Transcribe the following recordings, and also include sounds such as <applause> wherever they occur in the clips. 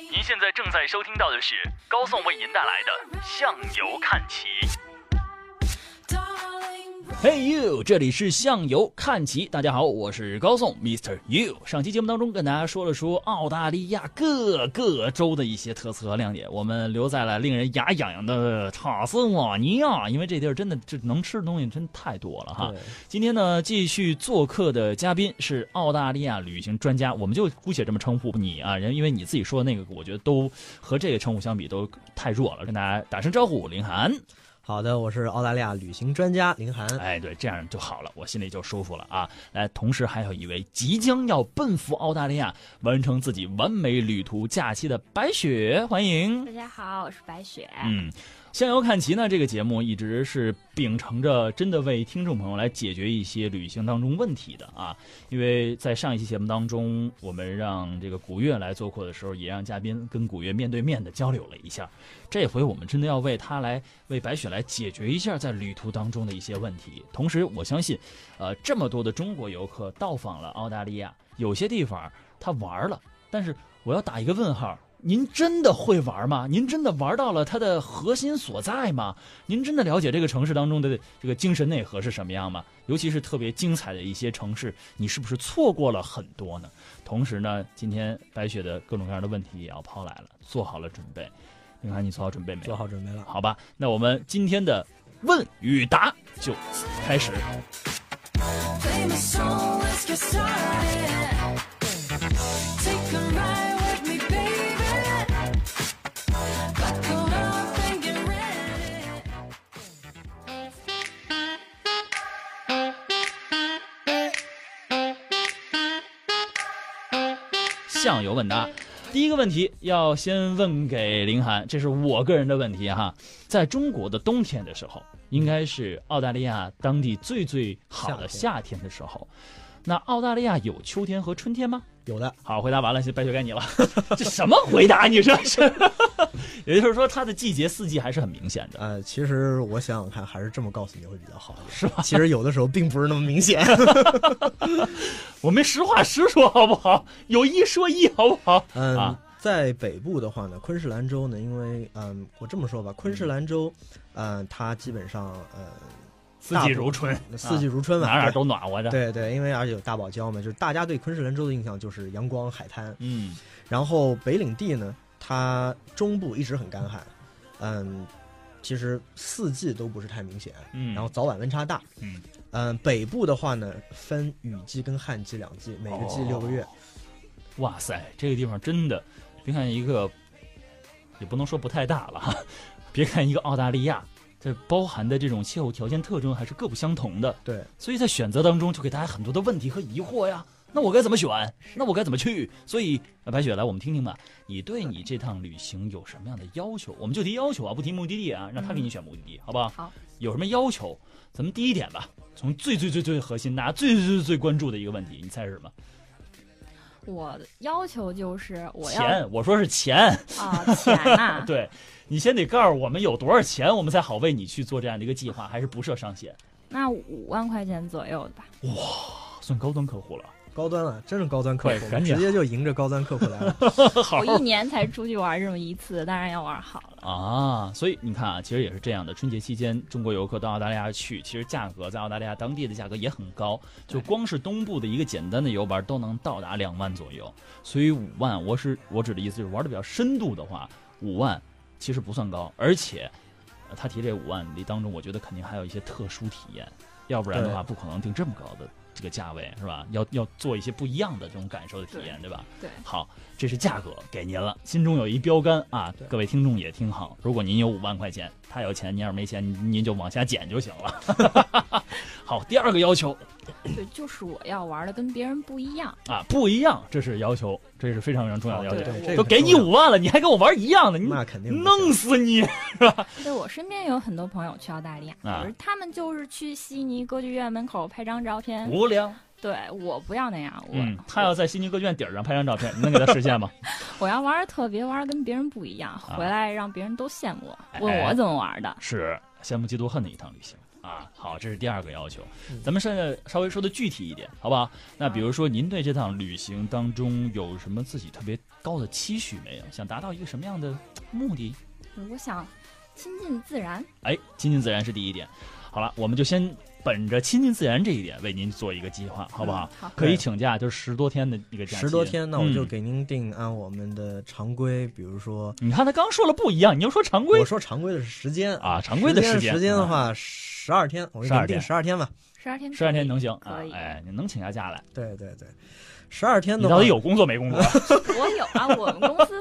您现在正在收听到的是高颂为您带来的《向游看齐》。Hey you，这里是向游看齐。大家好，我是高颂，Mr. You。上期节目当中跟大家说了说澳大利亚各个州的一些特色和亮点，我们留在了令人牙痒痒的塔斯马尼亚，因为这地儿真的这能吃的东西真太多了哈。今天呢，继续做客的嘉宾是澳大利亚旅行专家，我们就姑且这么称呼你啊，人因为你自己说的那个，我觉得都和这个称呼相比都太弱了，跟大家打声招呼，林涵。好的，我是澳大利亚旅行专家林涵。哎，对，这样就好了，我心里就舒服了啊。来，同时还有一位即将要奔赴澳大利亚，完成自己完美旅途假期的白雪，欢迎。大家好，我是白雪。嗯。向游看齐呢，这个节目一直是秉承着真的为听众朋友来解决一些旅行当中问题的啊。因为在上一期节目当中，我们让这个古月来做客的时候，也让嘉宾跟古月面对面的交流了一下。这回我们真的要为他来为白雪来解决一下在旅途当中的一些问题。同时，我相信，呃，这么多的中国游客到访了澳大利亚，有些地方他玩了，但是我要打一个问号。您真的会玩吗？您真的玩到了它的核心所在吗？您真的了解这个城市当中的这个精神内核是什么样吗？尤其是特别精彩的一些城市，你是不是错过了很多呢？同时呢，今天白雪的各种各样的问题也要抛来了，做好了准备。你看，你做好准备没？做好准备了。好吧，那我们今天的问与答就开始。酱油问答，第一个问题要先问给林涵，这是我个人的问题哈。在中国的冬天的时候，应该是澳大利亚当地最最好的夏天的时候。那澳大利亚有秋天和春天吗？有的。好，回答完了，现在白雪该你了。<laughs> 这什么回答？你这是？也就是说，它的季节四季还是很明显的。呃，其实我想想看，还是这么告诉你会比较好，是吧？其实有的时候并不是那么明显。<laughs> 我们实话实说好不好？有一说一好不好？嗯，在北部的话呢，昆士兰州呢，因为嗯，我这么说吧，昆士兰州，嗯，它基本上呃。四季如春，四季如春嘛，哪哪都暖和着。对对，因为而且有大堡礁嘛，就是大家对昆士兰州的印象就是阳光、海滩。嗯，然后北领地呢，它中部一直很干旱，嗯，其实四季都不是太明显。嗯，然后早晚温差大。嗯，嗯，北部的话呢，分雨季跟旱季两季，每个季六个月。哇塞，这个地方真的，别看一个，也不能说不太大了哈，<laughs> 别看一个澳大利亚。这包含的这种气候条件特征还是各不相同的，对，所以在选择当中就给大家很多的问题和疑惑呀。那我该怎么选？那我该怎么去？所以，白雪来，我们听听吧。你对你这趟旅行有什么样的要求？我们就提要求啊，不提目的地啊，让他给你选目的地，好不好？好。有什么要求？咱们第一点吧，从最最最最核心，大家最最最最关注的一个问题，你猜是什么？我的要求就是我要钱，我说是钱啊，钱呐。<laughs> 对，你先得告诉我们有多少钱，我们才好为你去做这样的一个计划，还是不设上限？那五万块钱左右的吧。哇，算高端客户了。高端了，真是高端客户，直接就迎着高端客户来了。<laughs> <laughs> 我一年才出去玩这么一次，当然要玩好了啊。所以你看啊，其实也是这样的。春节期间，中国游客到澳大利亚去，其实价格在澳大利亚当地的价格也很高，就光是东部的一个简单的游玩都能到达两万左右。所以五万，我是我指的意思就是玩的比较深度的话，五万其实不算高。而且他提这五万里当中，我觉得肯定还有一些特殊体验，要不然的话不可能定这么高的。这个价位是吧？要要做一些不一样的这种感受的体验，对吧？对。好，这是价格给您了，心中有一标杆啊！各位听众也听好，如果您有五万块钱，他有钱，您要是没钱，您就往下减就行了。<laughs> 好，第二个要求。对，就是我要玩的跟别人不一样啊，不一样，这是要求，这是非常非常重要的要求。都给你五万了，你还跟我玩一样的，那肯定弄死你，<laughs> 是吧？对，我身边有很多朋友去澳大利亚，可是他们就是去悉尼歌剧院门口拍张照片，无聊。对我不要那样，我他要在悉尼歌剧院顶上拍张照片，你能给他实现吗？<laughs> 我要玩的特别，玩的跟别人不一样，回来让别人都羡慕，问我怎么玩的。是羡慕嫉妒恨的一趟旅行。啊。好，这是第二个要求。咱们现在稍微说的具体一点，好不好？那比如说，您对这趟旅行当中有什么自己特别高的期许没有？想达到一个什么样的目的？我想亲近自然。哎，亲近自然是第一点。好了，我们就先。本着亲近自然这一点，为您做一个计划，好不好？好，可以请假，就是十多天的一个假期。十多天，那我就给您定按我们的常规，比如说，你看他刚说了不一样，你又说常规。我说常规的是时间啊，常规的时间。时间的话，十二天，我给您定十二天吧。十二天，十二天能行？可以。哎，你能请下假来？对对对。十二天的，你到底有工作没工作？<laughs> 我有啊，我们公司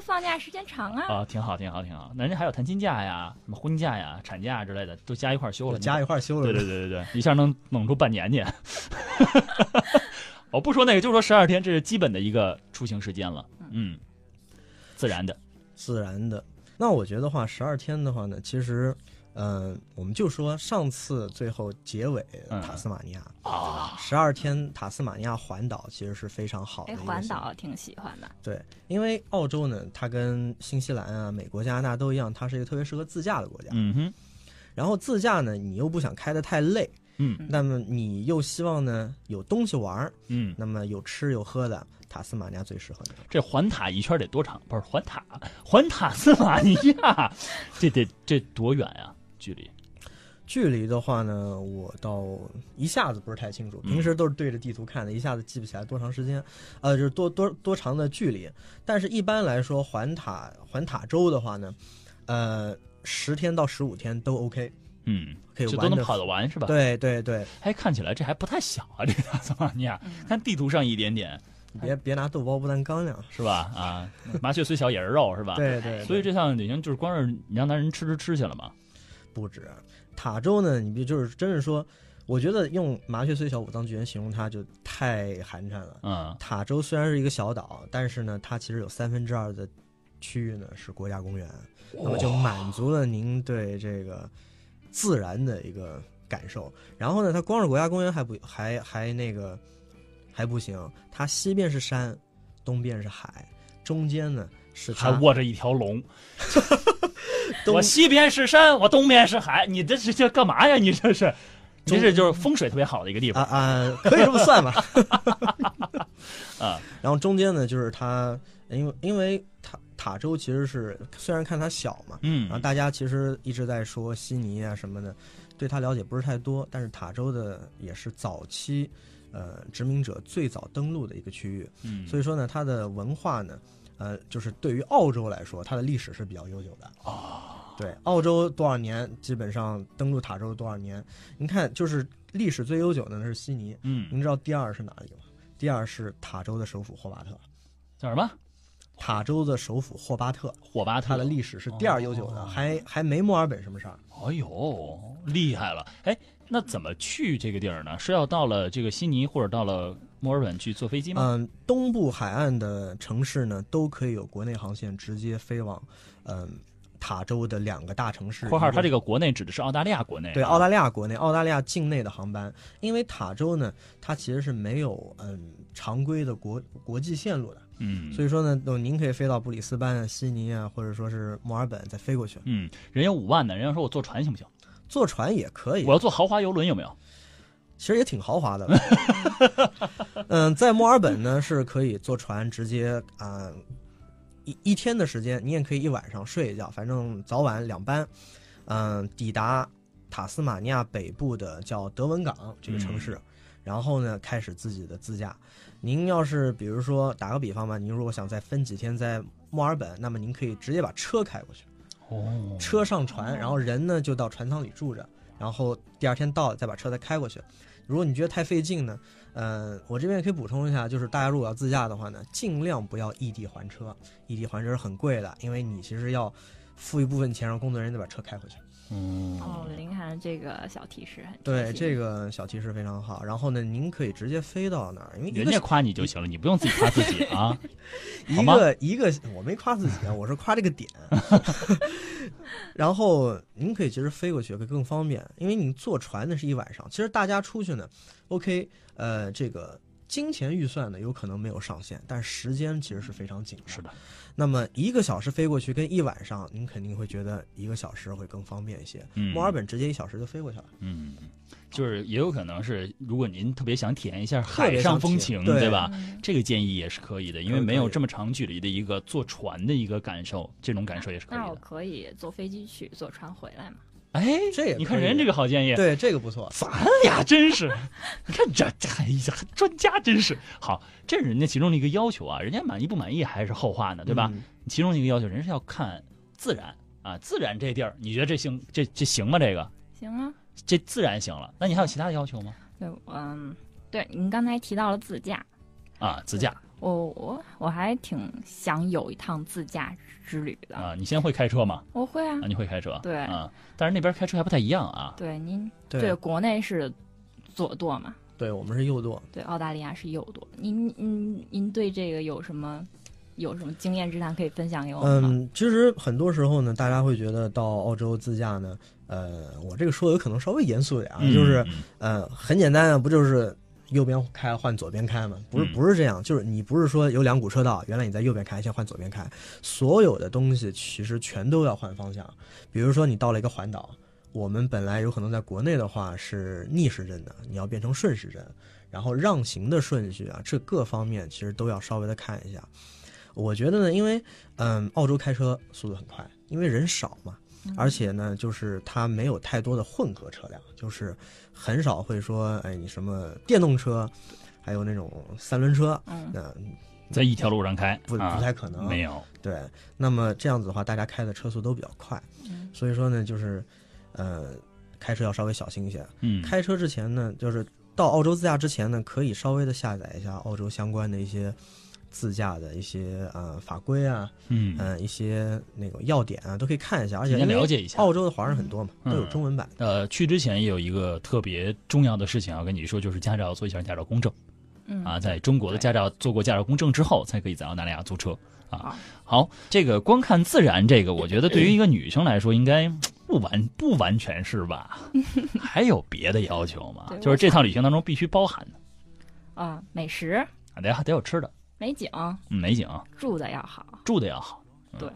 时间长啊。啊，挺好，挺好，挺好。那人家还有探亲假呀，什么婚假呀、产假之类的，都加一块休了。加一块休了。对对对对对，一下能弄出半年去。<laughs> 我不说那个，就说十二天，这是基本的一个出行时间了。嗯，自然的，自然的。那我觉得话，十二天的话呢，其实。嗯，我们就说上次最后结尾塔斯马尼亚啊，十二天塔斯马尼亚环岛其实是非常好的。环岛挺喜欢的。对，因为澳洲呢，它跟新西兰啊、美国、加拿大都一样，它是一个特别适合自驾的国家。嗯哼。然后自驾呢，你又不想开的太累，嗯，那么你又希望呢有东西玩，嗯，那么有吃有喝的，塔斯马尼亚最适合你。这环塔一圈得多长？不是环塔，环塔斯马尼亚，这得这多远呀？距离，距离的话呢，我倒一下子不是太清楚。平时都是对着地图看的，一下子记不起来多长时间，呃，就是多多多长的距离。但是一般来说，环塔环塔州的话呢，呃，十天到十五天都 OK，嗯，可以都能跑得完是吧？对对对。哎，看起来这还不太小啊，这个塔斯马尼亚，看地图上一点点，别别拿豆包不当干粮是吧？啊，麻雀虽小也是肉是吧？对对。所以这项旅行就是光是你让男人吃吃吃去了嘛。不止，塔州呢？你别就是真是说，我觉得用“麻雀虽小，五脏俱全”形容它就太寒碜了。嗯，塔州虽然是一个小岛，但是呢，它其实有三分之二的区域呢是国家公园，那么就满足了您对这个自然的一个感受。然后呢，它光是国家公园还不还还那个还不行，它西边是山，东边是海，中间呢是还握着一条龙。<laughs> <laughs> 我西边是山，我东边是海，你这是这干嘛呀？你这是，<laughs> 这是就是风水特别好的一个地方啊，可以这么算吧。<laughs> 啊，然后中间呢，就是它，因为因为塔塔州其实是虽然看它小嘛，嗯，然后大家其实一直在说悉尼啊什么的，对它了解不是太多，但是塔州的也是早期呃殖民者最早登陆的一个区域，嗯，所以说呢，它的文化呢。呃，就是对于澳洲来说，它的历史是比较悠久的啊。对，澳洲多少年，基本上登陆塔州多少年？您看，就是历史最悠久的那是悉尼。嗯，您知道第二是哪里吗？第二是塔州的首府霍巴特。叫什么？塔州的首府霍巴特。霍巴特，它的历史是第二悠久的，还还没墨尔本什么事儿。哎呦，厉害了！哎，那怎么去这个地儿呢？是要到了这个悉尼，或者到了？墨尔本去坐飞机吗？嗯，东部海岸的城市呢，都可以有国内航线直接飞往，嗯，塔州的两个大城市。括号，它这个国内指的是澳大利亚国内。对，澳大利亚国内，澳大利亚境内的航班，因为塔州呢，它其实是没有嗯常规的国国际线路的。嗯，所以说呢，您可以飞到布里斯班啊、悉尼啊，或者说是墨尔本再飞过去。嗯，人有五万呢，人家说我坐船行不行？坐船也可以。我要坐豪华游轮有没有？其实也挺豪华的，<laughs> 嗯，在墨尔本呢是可以坐船直接啊一一天的时间，你也可以一晚上睡一觉，反正早晚两班，嗯，抵达塔斯马尼亚北部的叫德文港这个城市，然后呢开始自己的自驾。您要是比如说打个比方吧，您如果想再分几天在墨尔本，那么您可以直接把车开过去，哦，车上船，然后人呢就到船舱里住着。然后第二天到了，再把车再开过去。如果你觉得太费劲呢，呃，我这边可以补充一下，就是大家如果要自驾的话呢，尽量不要异地还车，异地还车是很贵的，因为你其实要付一部分钱让工作人员再把车开回去。哦，林涵这个小提示很对，这个小提示非常好。然后呢，您可以直接飞到那儿，因为人家夸你就行了，你不用自己夸自己啊。<laughs> 一个一个，我没夸自己啊，我是夸这个点。<laughs> 然后您可以其实飞过去会更方便，因为你坐船那是一晚上。其实大家出去呢，OK，呃，这个。金钱预算呢，有可能没有上限，但时间其实是非常紧的。是的。那么一个小时飞过去跟一晚上，您肯定会觉得一个小时会更方便一些。墨尔本直接一小时就飞过去了。嗯，就是也有可能是，如果您特别想体验一下海上风情，对吧？这个建议也是可以的，因为没有这么长距离的一个坐船的一个感受，这种感受也是可以的。那我可以坐飞机去，坐船回来嘛？哎，这也你看人这个好建议，对这个不错。咱俩真是，你看这这哎呀，专家真是好，这是人家其中的一个要求啊。人家满意不满意还是后话呢，对吧？其中一个要求，人是要看自然啊，自然这地儿，你觉得这行这这行吗？这个行啊，这自然行了。那你还有其他的要求吗？对，嗯，对，您刚才提到了自驾啊，自驾。我我我还挺想有一趟自驾之旅的啊！你先会开车吗？我会啊，你会开车？对啊，但是那边开车还不太一样啊。对，您对国内是左舵嘛？对我们是右舵。对，澳大利亚是右舵。您您您对这个有什么有什么经验之谈可以分享给我们吗？嗯，其实很多时候呢，大家会觉得到澳洲自驾呢，呃，我这个说有可能稍微严肃点啊，就是呃，很简单啊，不就是。右边开换左边开嘛？不是不是这样，就是你不是说有两股车道，原来你在右边开，现在换左边开。所有的东西其实全都要换方向。比如说你到了一个环岛，我们本来有可能在国内的话是逆时针的，你要变成顺时针，然后让行的顺序啊，这各方面其实都要稍微的看一下。我觉得呢，因为嗯，澳洲开车速度很快，因为人少嘛。而且呢，就是它没有太多的混合车辆，就是很少会说，哎，你什么电动车，还有那种三轮车，嗯，在一条路上开不不太可能，没有。对，那么这样子的话，大家开的车速都比较快，所以说呢，就是呃，开车要稍微小心一些。嗯，开车之前呢，就是到澳洲自驾之前呢，可以稍微的下载一下澳洲相关的一些。自驾的一些呃法规啊，嗯一些那个要点啊，都可以看一下，而且了解一下。澳洲的华人很多嘛，都有中文版。呃，去之前也有一个特别重要的事情要跟你说，就是驾照做一下驾照公证。嗯啊，在中国的驾照做过驾照公证之后，才可以在澳大利亚租车啊。好，这个光看自然，这个我觉得对于一个女生来说，应该不完不完全是吧？<laughs> 还有别的要求吗？就是这趟旅行当中必须包含的啊，美食啊，得得有吃的。美景，美景，住的要好，住的要好。对，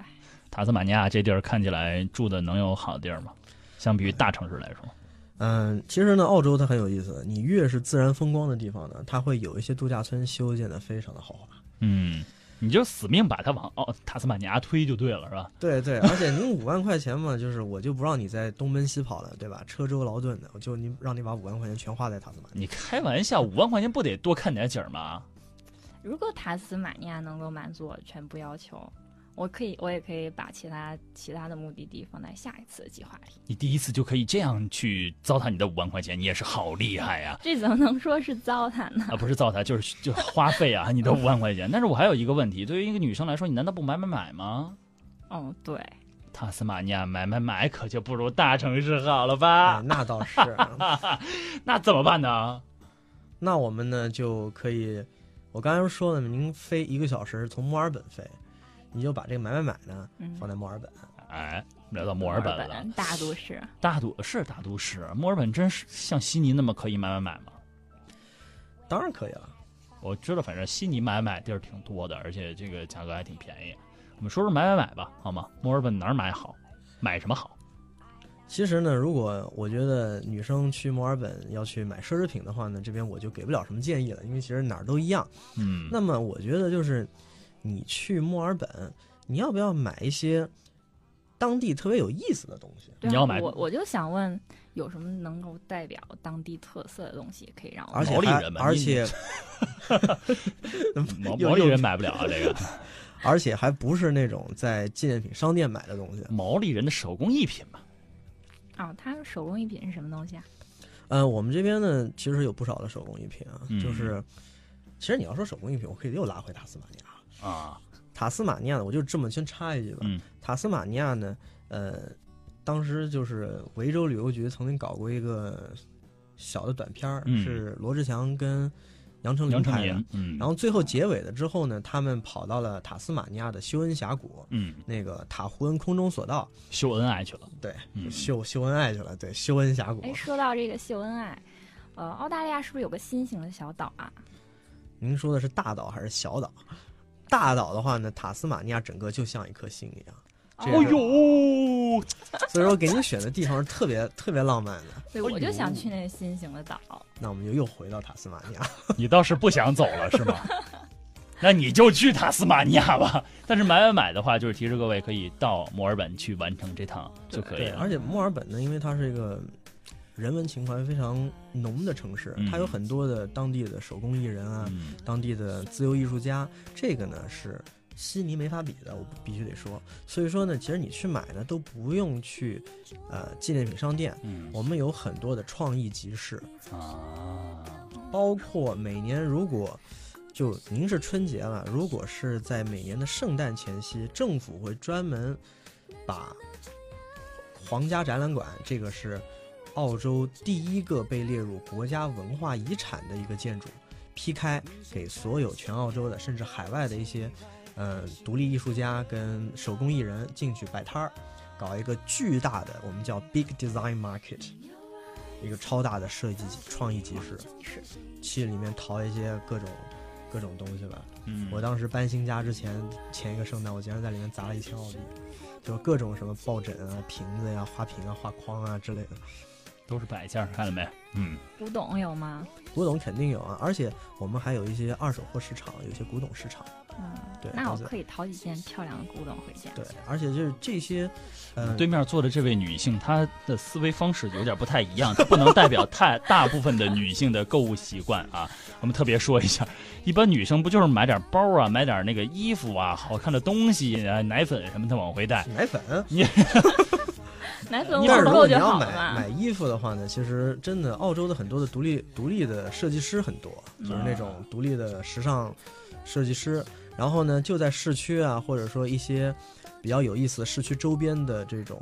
塔斯马尼亚这地儿看起来住的能有好地儿吗？相比于大城市来说，嗯，其实呢，澳洲它很有意思。你越是自然风光的地方呢，它会有一些度假村修建的非常的豪华。嗯，你就死命把它往澳塔斯马尼亚推就对了，是吧？<laughs> 对对，而且您五万块钱嘛，就是我就不让你在东奔西跑了，对吧？车舟劳顿的，我就你让你把五万块钱全花在塔斯马。你开玩笑，五万块钱不得多看点景吗？如果塔斯马尼亚能够满足我全部要求，我可以，我也可以把其他其他的目的地放在下一次的计划里。你第一次就可以这样去糟蹋你的五万块钱，你也是好厉害呀！这怎么能说是糟蹋呢？啊，不是糟蹋，就是就花费啊，你的五万块钱。但是我还有一个问题，对于一个女生来说，你难道不买买买吗？哦，对，塔斯马尼亚买买买可就不如大城市好了吧？那倒是，<laughs> 那怎么办呢？那我们呢就可以。我刚才说了，您飞一个小时从墨尔本飞，你就把这个买买买呢放在墨尔本。哎，聊到墨尔本了，大都市，大都是大都市。墨尔本真是像悉尼那么可以买买买吗？当然可以了。我知道，反正悉尼买买地儿挺多的，而且这个价格还挺便宜。我们说说买买买吧，好吗？墨尔本哪儿买好？买什么好？其实呢，如果我觉得女生去墨尔本要去买奢侈品的话呢，这边我就给不了什么建议了，因为其实哪儿都一样。嗯，那么我觉得就是，你去墨尔本，你要不要买一些当地特别有意思的东西？你要买，我我就想问，有什么能够代表当地特色的东西可以让我？而且人而且毛 <laughs> <laughs> 毛利人买不了啊，这个，<laughs> 而且还不是那种在纪念品商店买的东西，毛利人的手工艺品嘛。哦，它手工艺品是什么东西啊？呃，我们这边呢，其实有不少的手工艺品啊，就是，其实你要说手工艺品，我可以又拉回塔斯马尼亚啊。<laughs> 塔斯马尼亚呢，我就这么先插一句吧。塔斯马尼亚呢，呃，当时就是维州旅游局曾经搞过一个小的短片儿，是罗志祥跟。杨丞琳拍的，嗯，然后最后结尾了之后呢，他们跑到了塔斯马尼亚的休恩峡谷，嗯，那个塔胡恩空中索道秀恩爱去了，对，秀秀恩爱去了，对，休恩峡谷。哎，说到这个秀恩爱，呃，澳大利亚是不是有个新型的小岛啊？您说的是大岛还是小岛？大岛的话呢，塔斯马尼亚整个就像一颗星一样。哦呦，<laughs> 所以说给你选的地方是特别特别浪漫的。对，我就想去那个新型的岛。那我们就又回到塔斯马尼亚。<laughs> 你倒是不想走了是吗？<laughs> 那你就去塔斯马尼亚吧。但是买买买的话，就是提示各位可以到墨尔本去完成这趟就可以了。而且墨尔本呢，因为它是一个人文情怀非常浓的城市，它有很多的当地的手工艺人啊，当地的自由艺术家。这个呢是。悉尼没法比的，我必须得说。所以说呢，其实你去买呢都不用去，呃，纪念品商店。嗯，我们有很多的创意集市啊，包括每年如果就您是春节了，如果是在每年的圣诞前夕，政府会专门把皇家展览馆，这个是澳洲第一个被列入国家文化遗产的一个建筑，劈开给所有全澳洲的甚至海外的一些。嗯，独立艺术家跟手工艺人进去摆摊儿，搞一个巨大的我们叫 Big Design Market，一个超大的设计创意集市，是去里面淘一些各种各种东西吧。嗯，我当时搬新家之前前一个圣诞，我竟然在里面砸了一千澳币，就各种什么抱枕啊、瓶子呀、花瓶啊、画框啊之类的。都是摆件，看到没？嗯，古董有吗？古董肯定有啊，而且我们还有一些二手货市场，有些古董市场。嗯，对，那我可以淘几件漂亮的古董回家。对，而且就是这些，呃，对面坐的这位女性，她的思维方式有点不太一样，不能代表太 <laughs> 大部分的女性的购物习惯啊。我们特别说一下，一般女生不就是买点包啊，买点那个衣服啊，好看的东西啊，奶粉什么的往回带。奶粉？你。<laughs> 奶粉但是如果你要买买衣服的话呢，其实真的澳洲的很多的独立独立的设计师很多，就是那种独立的时尚设计师。然后呢，就在市区啊，或者说一些比较有意思的市区周边的这种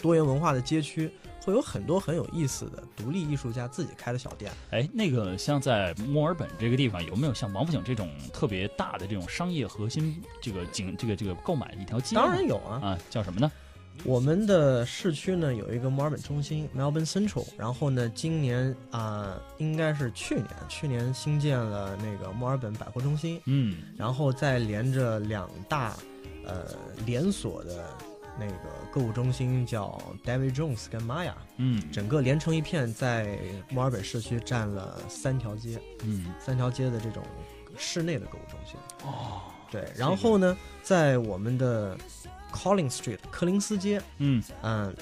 多元文化的街区，会有很多很有意思的独立艺术家自己开的小店。哎，那个像在墨尔本这个地方，有没有像王府井这种特别大的这种商业核心这个景这个这个购买一条街？当然有啊，啊，叫什么呢？我们的市区呢有一个墨尔本中心 （Melbourne Central），然后呢，今年啊，应该是去年，去年新建了那个墨尔本百货中心，嗯，然后再连着两大，呃，连锁的那个购物中心叫 David Jones 跟 Maya，嗯，整个连成一片，在墨尔本市区占了三条街，嗯，三条街的这种室内的购物中心，哦，对，然后呢，在我们的。Collins Street，柯林斯街，嗯嗯，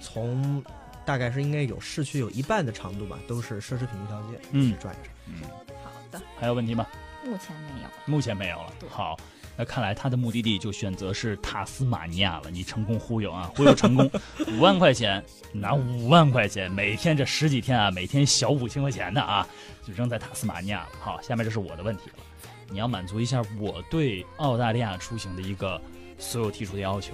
从大概是应该有市区有一半的长度吧，都是奢侈品一条街，嗯，转一转，嗯，好的，还有问题吗？目前没有，目前没有了。好，那看来他的目的地就选择是塔斯马尼亚了。你成功忽悠啊，忽悠成功，<laughs> 五万块钱拿五万块钱，每天这十几天啊，每天小五千块钱的啊，就扔在塔斯马尼亚了。好，下面就是我的问题了，你要满足一下我对澳大利亚出行的一个。所有提出的要求。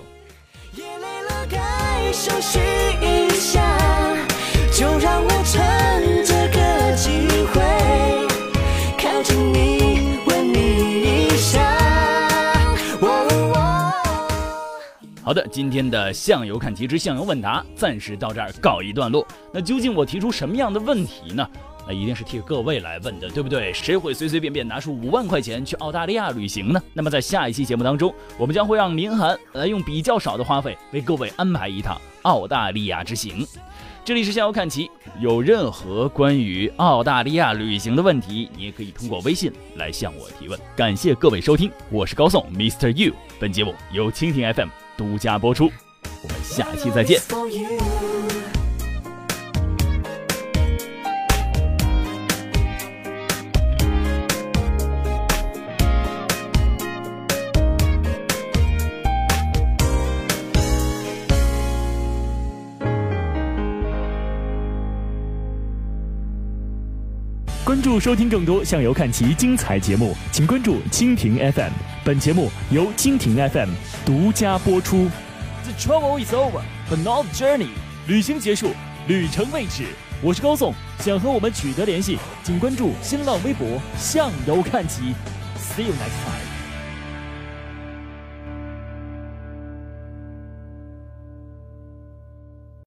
好的，今天的向游看题之向游问答暂时到这儿告一段落。那究竟我提出什么样的问题呢？那一定是替各位来问的，对不对？谁会随随便便拿出五万块钱去澳大利亚旅行呢？那么在下一期节目当中，我们将会让林涵来用比较少的花费为各位安排一趟澳大利亚之行。这里是向游看齐，有任何关于澳大利亚旅行的问题，你也可以通过微信来向我提问。感谢各位收听，我是高颂 Mr. You。本节目由蜻蜓 FM 独家播出，我们下期再见。关注收听更多向游看齐精彩节目，请关注蜻蜓 FM。本节目由蜻蜓 FM 独家播出。The travel is over, but not the journey。旅行结束，旅程未止。我是高颂，想和我们取得联系，请关注新浪微博向游看齐。See you next time.